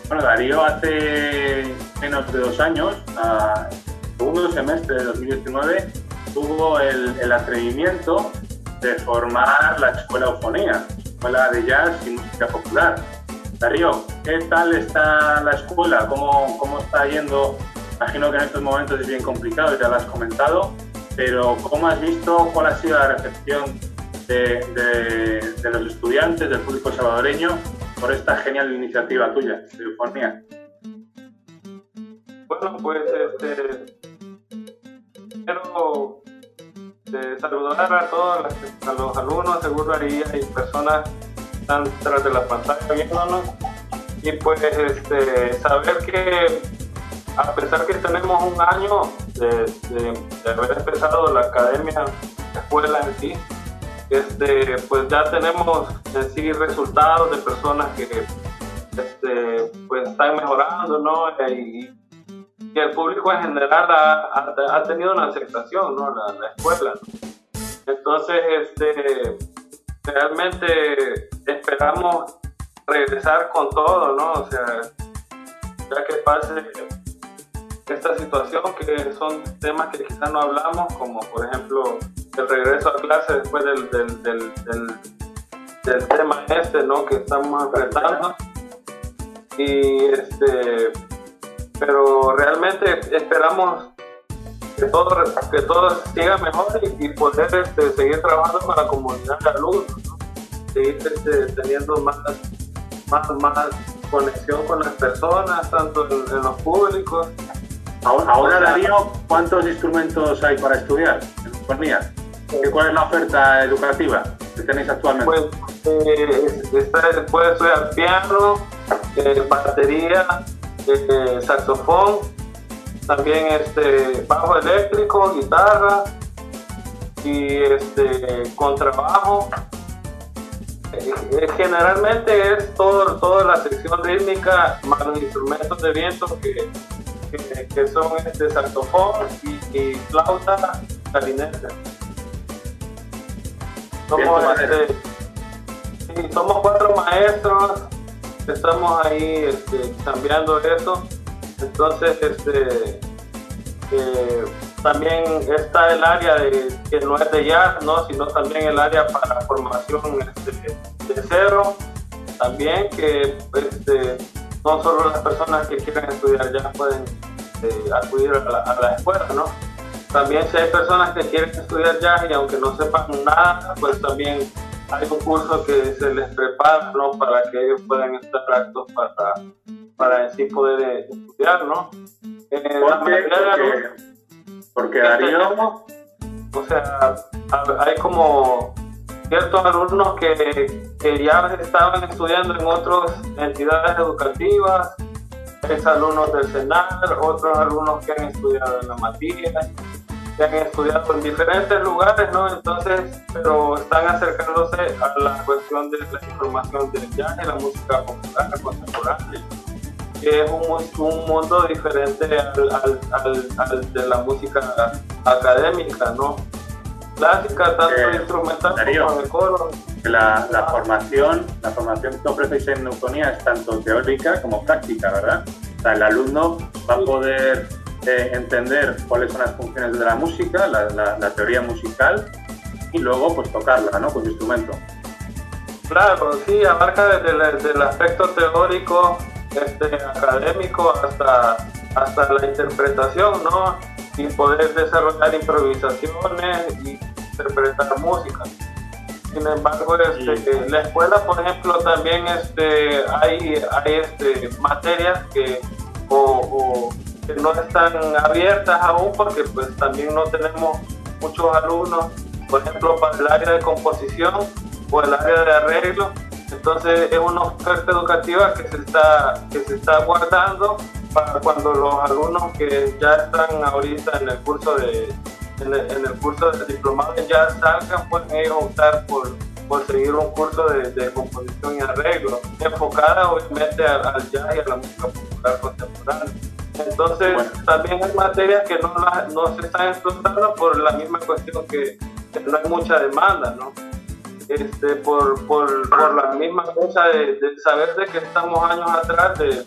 bueno, Darío hace menos de dos años, segundo semestre de 2019, tuvo el, el atrevimiento de formar la Escuela Eufonía, Escuela de Jazz y Música Popular. Darío, ¿qué tal está la escuela? ¿Cómo, cómo está yendo Imagino que en estos momentos es bien complicado, ya lo has comentado, pero ¿cómo has visto cuál ha sido la recepción de, los estudiantes, del público salvadoreño, por esta genial iniciativa tuya de Eufonía? Bueno, pues este, eh, saludar a todos los alumnos, seguro ahí hay personas que están detrás de la pantalla viéndonos y pues este, saber que a pesar que tenemos un año de, haber empezado la academia, la escuela en sí, este, pues ya tenemos en sí resultados de personas que este, pues están mejorando, ¿no? Y, el público en general ha, ha, tenido una aceptación, ¿no? La, la escuela. Entonces, este, realmente esperamos regresar con todo, ¿no? O sea, ya que pase esta situación, que son temas que quizás no hablamos, como por ejemplo el regreso a clase después del, del, del, del, tema este, ¿no? Que estamos enfrentando. Y este, pero realmente esperamos que todo, que todo siga mejor y, poder este, seguir trabajando con la comunidad de alumnos, seguir este, teniendo más, más, más conexión con las personas, tanto en, los públicos. Ahora, Darío, ¿cuántos instrumentos hay para estudiar en ¿Cuál es la oferta educativa que tenéis actualmente? Pues, eh, está, puede estudiar piano, eh, batería, eh, saxofón, también este bajo eléctrico, guitarra y este contrabajo. Eh, generalmente es todo, toda la sección rítmica más los instrumentos de viento que, que, son este saxofón y, flauta clarinete. Somos, este, somos cuatro maestros, estamos ahí este, cambiando eso entonces, este, eh, también está el área de, que no es de jazz, ¿no? sino también el área para formación este, de cero, también que este, no solo las personas que quieran estudiar jazz pueden eh, acudir a la, a la, escuela, ¿no? También si hay personas que quieren estudiar jazz y aunque no sepan nada, pues también hay un curso que se les prepara ¿no? para que ellos puedan estar aptos para, para así poder eh, estudiar, ¿no? Eh, porque, porque, Darío... O sea, hay como ciertos alumnos que, que ya estaban estudiando en otras entidades educativas, es alumnos del CENAR, otros alumnos que han estudiado en la materia que han estudiado en diferentes lugares, ¿no? Entonces, pero están acercándose a la cuestión de la información del jazz y la música popular contemporánea, que es un, un mundo diferente al, al, al, de la música académica, ¿no? Clásica, tanto eh, instrumental como de coro. La, la, formación, la formación que ofrecéis en Neuconía es tanto teórica como práctica, ¿verdad? O sea, el alumno va a poder entender cuáles son las funciones de la música, la, teoría musical y luego pues tocarla, ¿no? Con instrumento. Claro, sí, abarca desde, el aspecto teórico, este, académico, hasta, hasta la interpretación, ¿no? Y poder desarrollar improvisaciones y interpretar música. Sin embargo, este, la escuela, por ejemplo, también este, hay, hay este, materias que o que no están abiertas aún porque pues también no tenemos muchos alumnos, por ejemplo, para el área de composición o el área de arreglo. Entonces es una oferta educativa que se está, que se está guardando para cuando los alumnos que ya están ahorita en el curso de en el, curso de diplomado ya salgan, pueden ellos optar por, por seguir un curso de, de composición y arreglo, enfocada obviamente al, al jazz y a la música popular contemporánea. Entonces, también hay materias que no, no se están explotando por la misma cuestión que, no hay mucha demanda, ¿no? Este, por, por, por la misma cosa de, saber de que estamos años atrás de,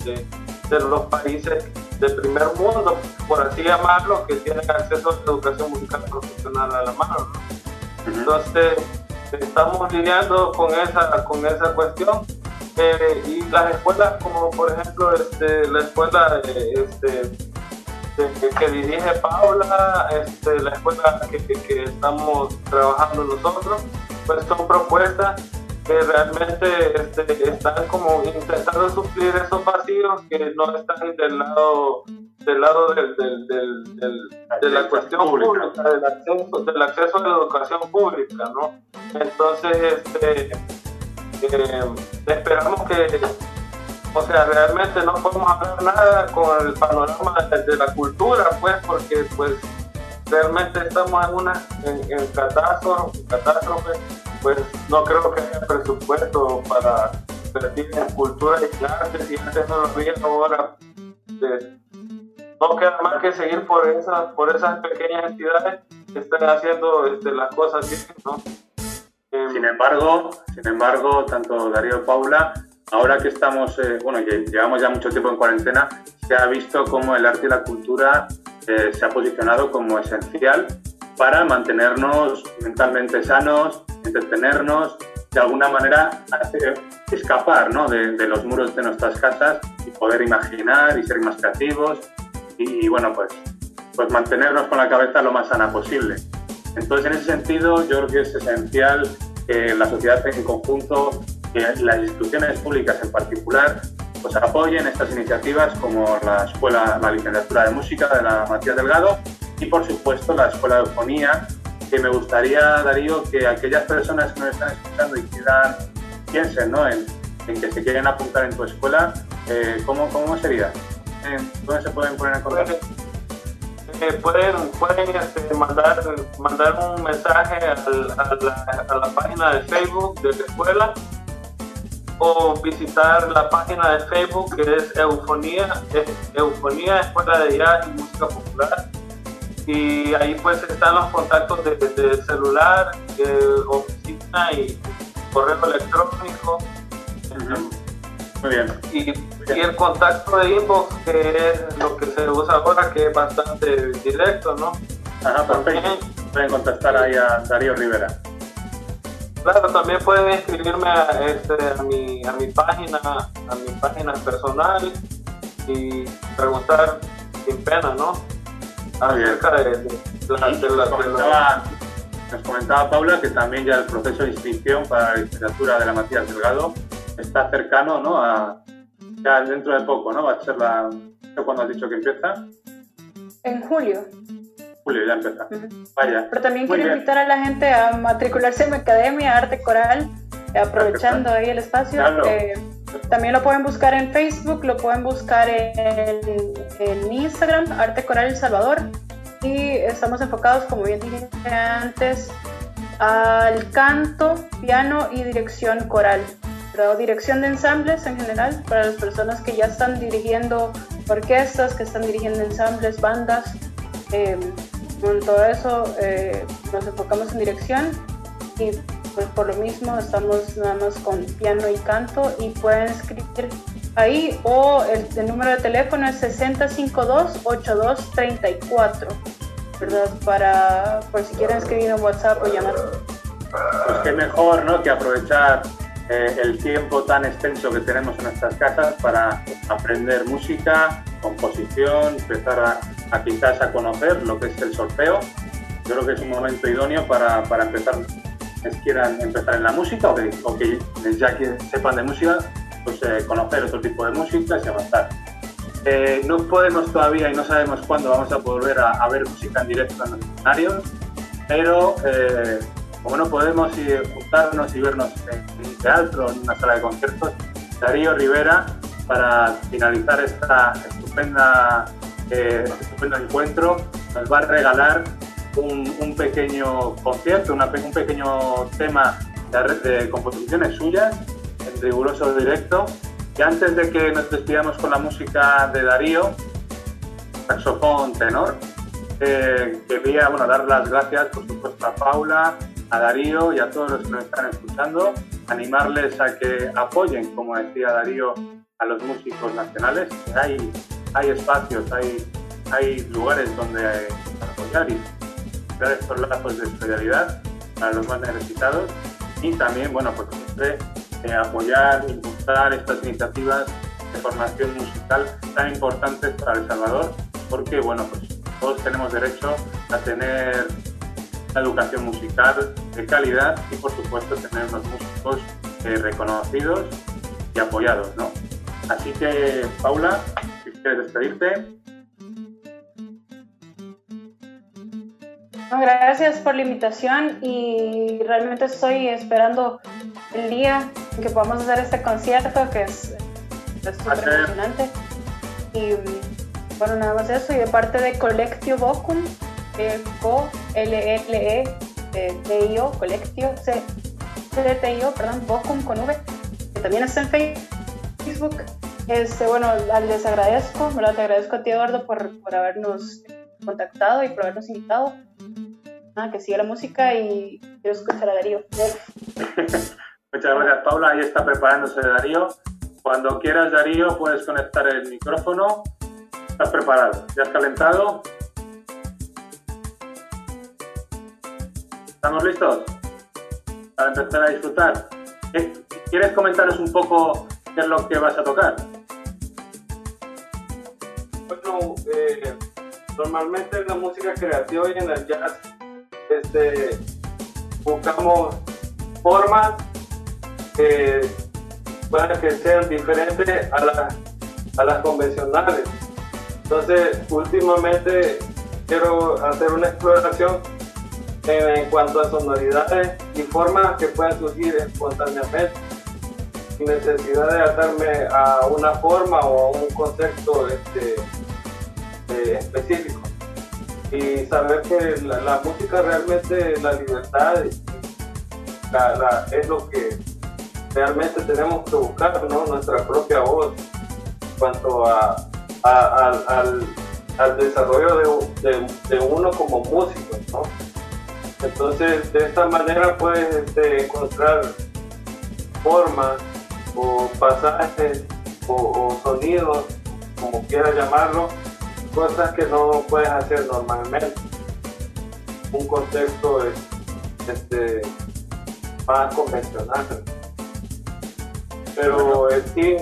de, los países del primer mundo, por así llamarlo, que tienen acceso a la educación musical profesional a la mano. ¿no? Entonces, estamos lidiando con esa, con esa cuestión eh, y las escuelas como por ejemplo este, la escuela este, que dirige Paula, este, la escuela que, que, estamos trabajando nosotros, pues son propuestas que realmente este, están como intentando suplir esos vacíos que no están del lado del lado del, del, del, de la cuestión pública, del acceso, del acceso a la educación pública, ¿no? Entonces, este, eh, esperamos que, o sea, realmente no podemos hablar nada con el panorama de, la cultura, pues, porque pues realmente estamos en una en, en catástrofe, pues no creo que haya presupuesto para invertir en cultura y arte, y antes no ahora. no queda más que seguir por esas, por esas pequeñas entidades estén haciendo este, las cosas bien, ¿no? Sin embargo, sin embargo, tanto Darío Paula, ahora que estamos, eh, bueno, que llevamos ya mucho tiempo en cuarentena, se ha visto cómo el arte y la cultura eh, se ha posicionado como esencial para mantenernos mentalmente sanos, entretenernos, de alguna manera escapar ¿no? de, los muros de nuestras casas y poder imaginar y ser más creativos y, bueno, pues, pues mantenernos con la cabeza lo más sana posible. Entonces, en ese sentido, yo creo que es esencial que la sociedad en conjunto, que las instituciones públicas en particular, pues apoyen estas iniciativas como la Escuela, la Licenciatura de Música de la Matías Delgado y, por supuesto, la Escuela de Eufonía, que me gustaría, Darío, que aquellas personas que nos están escuchando y quieran, piensen ¿no? en, que se quieren apuntar en tu escuela, eh, ¿cómo, ¿cómo sería? ¿Dónde se pueden poner en contacto? Pueden pueden este, mandar, mandar un mensaje a, la, página de Facebook de la escuela o visitar la página de Facebook que es Eufonía, Eufonía Escuela de Jazz y Música Popular y ahí pues están los contactos de, celular, oficina y correo electrónico. Muy bien. Y, el contacto de inbox, que es lo que se usa ahora, que es bastante directo, ¿no? Ajá, perfecto. Pueden contactar ahí a Darío Rivera. Claro, también pueden escribirme a, este, a, mi, a mi página, a mi página personal y preguntar sin pena, ¿no? acerca de, la, nos comentaba Paula que también ya el proceso de inscripción para la literatura de la Matías Delgado está cercano, ¿no? A, ya dentro de poco, ¿no? Va a ser la... ¿Cuándo has dicho que empieza? En julio. Julio ya empieza. Vaya. Pero también quiero invitar a la gente a matricularse en mi academia Arte Coral, aprovechando ahí el espacio. Eh, también lo pueden buscar en Facebook, lo pueden buscar en, en Instagram, Arte Coral El Salvador. Y estamos enfocados, como bien dije antes, al canto, piano y dirección coral. Dirección de ensambles en general, para las personas que ya están dirigiendo orquestas, que están dirigiendo ensambles, bandas. Eh, con todo eso eh, nos enfocamos en dirección y pues por lo mismo estamos nada más con piano y canto y pueden escribir ahí o el, número de teléfono es 6052-8234, ¿verdad? Para por si quieren escribir en WhatsApp o llamar. Pues qué mejor, ¿no? Que aprovechar eh, el tiempo tan extenso que tenemos en nuestras casas para aprender música, composición, empezar a, a quizás a conocer lo que es el sorteo. Yo creo que es un momento idóneo para, para empezar quieran empezar en la música o que, ya que sepan de música, pues eh, conocer otro tipo de música y avanzar. Eh, no podemos todavía y no sabemos cuándo vamos a volver a, ver música en directo en los escenarios, pero como no podemos juntarnos y vernos en un teatro, en una sala de conciertos, Darío Rivera, para finalizar esta estupenda, este estupendo encuentro, nos va a regalar un, pequeño concierto, un pequeño tema de, de, composiciones suyas en riguroso directo. Y antes de que nos despidamos con la música de Darío, saxofón tenor, eh, quería bueno, dar las gracias, por supuesto, a Paula, a Darío y a todos los que nos están escuchando, animarles a que apoyen, como decía Darío, a los músicos nacionales. Hay, hay espacios, hay, hay lugares donde apoyar y estos lazos de solidaridad para los más necesitados y también, bueno, pues siempre eh, apoyar, impulsar estas iniciativas de formación musical tan importantes para El Salvador, porque, bueno, pues todos tenemos derecho a tener educación musical de calidad y, por supuesto, tener unos músicos eh, reconocidos y apoyados, ¿no? Así que, Paula, si quieres despedirte. gracias por la invitación y realmente estoy esperando el día en que podamos hacer este concierto que es súper emocionante. Y bueno, nada más eso. Y de parte de Colectio Vocum, Co, L, L, E, O, Colectio, C, C, T, I, O, perdón, Vocum con V, que también está en Facebook. Este, bueno, les agradezco, ¿verdad? Te agradezco a ti, Eduardo, por, por habernos contactado y por habernos invitado. nada, que siga la música y quiero escuchar a Darío. Muchas gracias, Paula. Ahí está preparándose Darío. Cuando quieras, Darío, puedes conectar el micrófono. ¿Estás preparado? ¿Ya has calentado? ¿Estamos listos? Para empezar a disfrutar. ¿Quieres comentarnos un poco qué es lo que vas a tocar? Bueno, eh, normalmente en la música creativa y en el jazz este, buscamos formas que puedan que sean diferentes a, las a las convencionales. Entonces, últimamente quiero hacer una exploración en, cuanto a sonoridades y formas que puedan surgir espontáneamente, sin necesidad de atarme a una forma o a un concepto este, eh, específico. Y saber que la, música realmente, la libertad es lo que realmente tenemos que buscar, ¿no? Nuestra propia voz en cuanto a, al, al, desarrollo de, de, uno como músico, ¿no? Entonces, de esta manera puedes este, encontrar formas o pasajes o, sonidos, como quieras llamarlo, cosas que no puedes hacer normalmente. Un contexto este, más convencional. Pero en sí,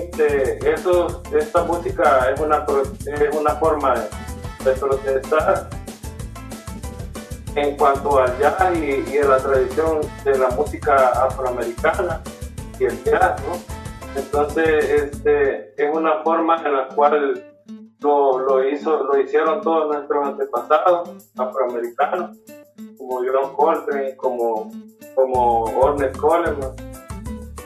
eso, esta música es una, es una forma de, de protestar en cuanto al jazz y, y, la tradición de la música afroamericana y el jazz, ¿no? Entonces, este, es una forma en la cual lo, lo, hizo, lo hicieron todos nuestros antepasados afroamericanos, como John Coltrane, como, como Ornette Coleman.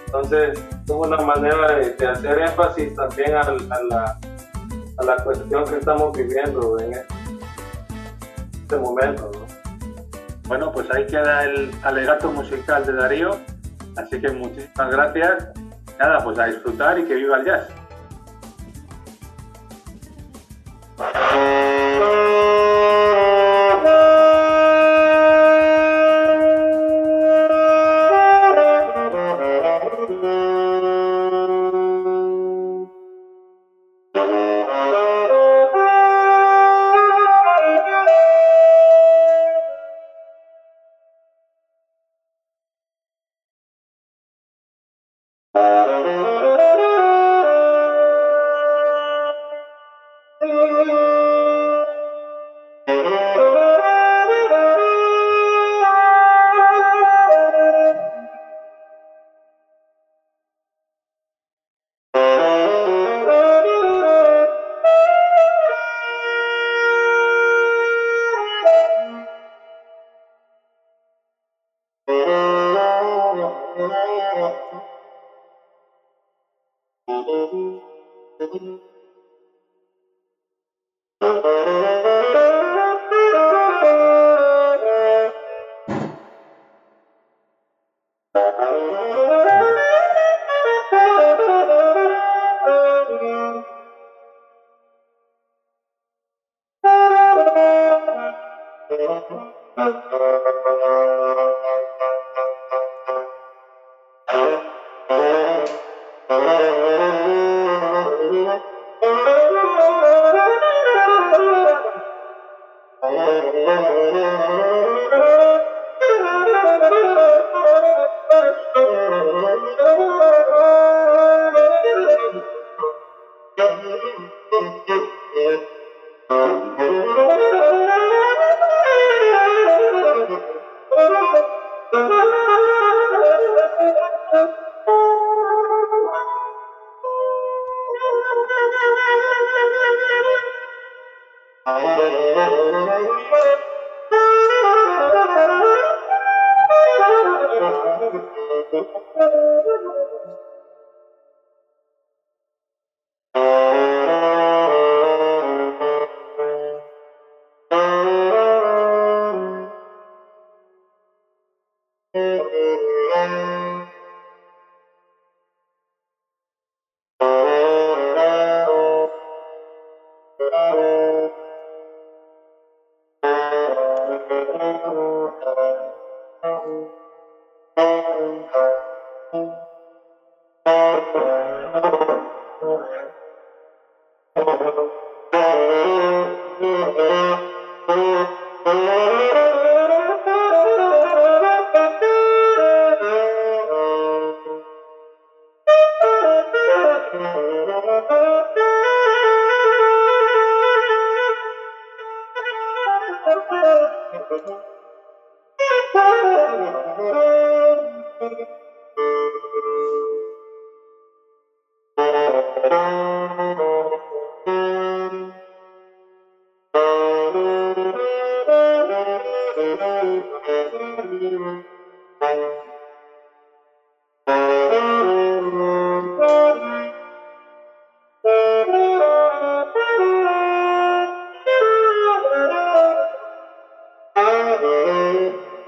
Entonces, es una manera de, hacer énfasis también a, la, a la cuestión que estamos viviendo en este momento. Bueno, pues ahí queda el alegato musical de Darío. Así que muchísimas gracias. Nada, pues a disfrutar y que viva el jazz.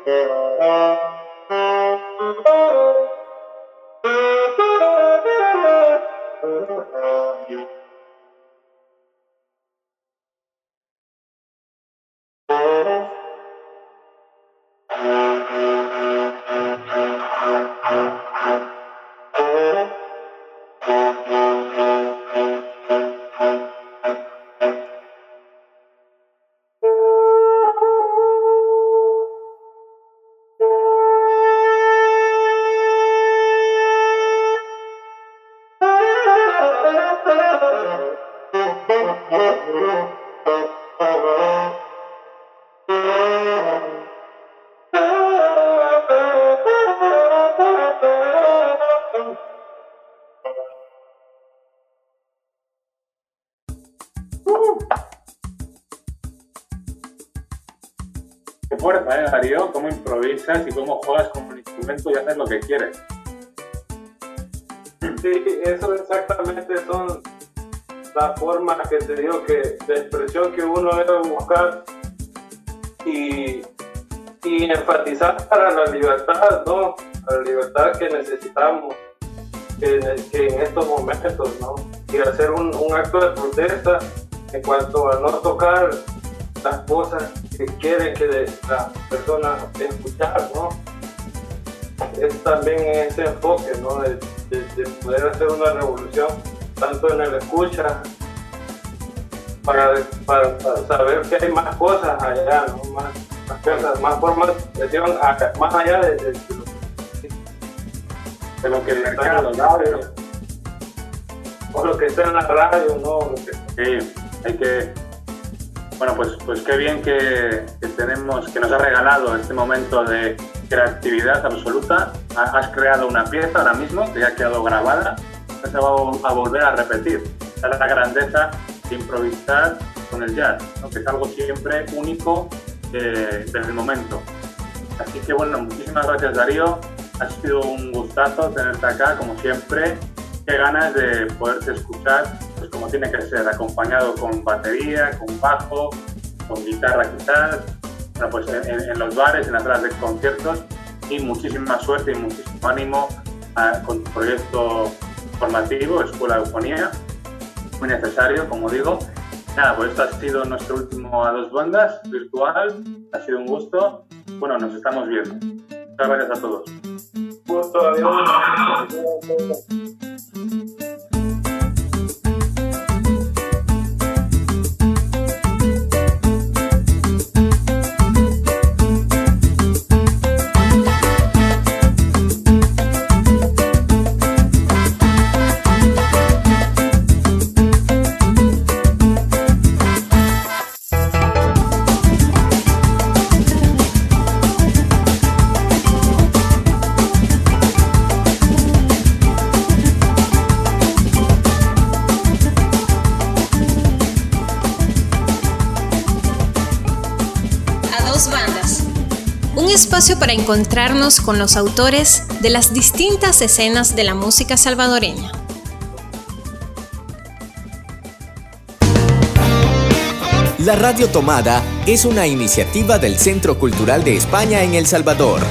Y haces lo que quieres. Sí, eso exactamente son las formas que te digo que de expresión que uno debe buscar y, y enfatizar para la libertad, ¿no? La libertad que necesitamos en, en estos momentos, ¿no? Y hacer un, un acto de protesta en cuanto a no tocar las cosas que quieren que las personas escuchar, ¿no? Es también ese enfoque, ¿no? De, poder hacer una revolución, tanto en el escucha, para, para, saber que hay más cosas allá, ¿no? Más, cosas, más formas de expresión, más allá de, de, lo que está en radios, o lo que está en la radio, ¿no? Sí, hay que bueno, pues, pues qué bien que, tenemos, que nos ha regalado este momento de creatividad absoluta. Has creado una pieza ahora mismo que ya ha quedado grabada, que se va a volver a repetir. Es la grandeza de improvisar con el jazz, que es algo siempre único eh, desde el momento. Así que bueno, muchísimas gracias Darío. Ha sido un gustazo tenerte acá, como siempre. Qué ganas de poderte escuchar pues como tiene que ser, acompañado con batería, con bajo, con guitarra quizás, pues en, los bares, en las salas de conciertos y muchísima suerte y muchísimo ánimo con tu proyecto formativo, Escuela de Eufonía, muy necesario, como digo. Nada, pues esto ha sido nuestro último a dos bandas virtual, ha sido un gusto. Bueno, nos estamos viendo. Muchas gracias a todos. Gusto, adiós. para encontrarnos con los autores de las distintas escenas de la música salvadoreña. La Radio Tomada es una iniciativa del Centro Cultural de España en El Salvador.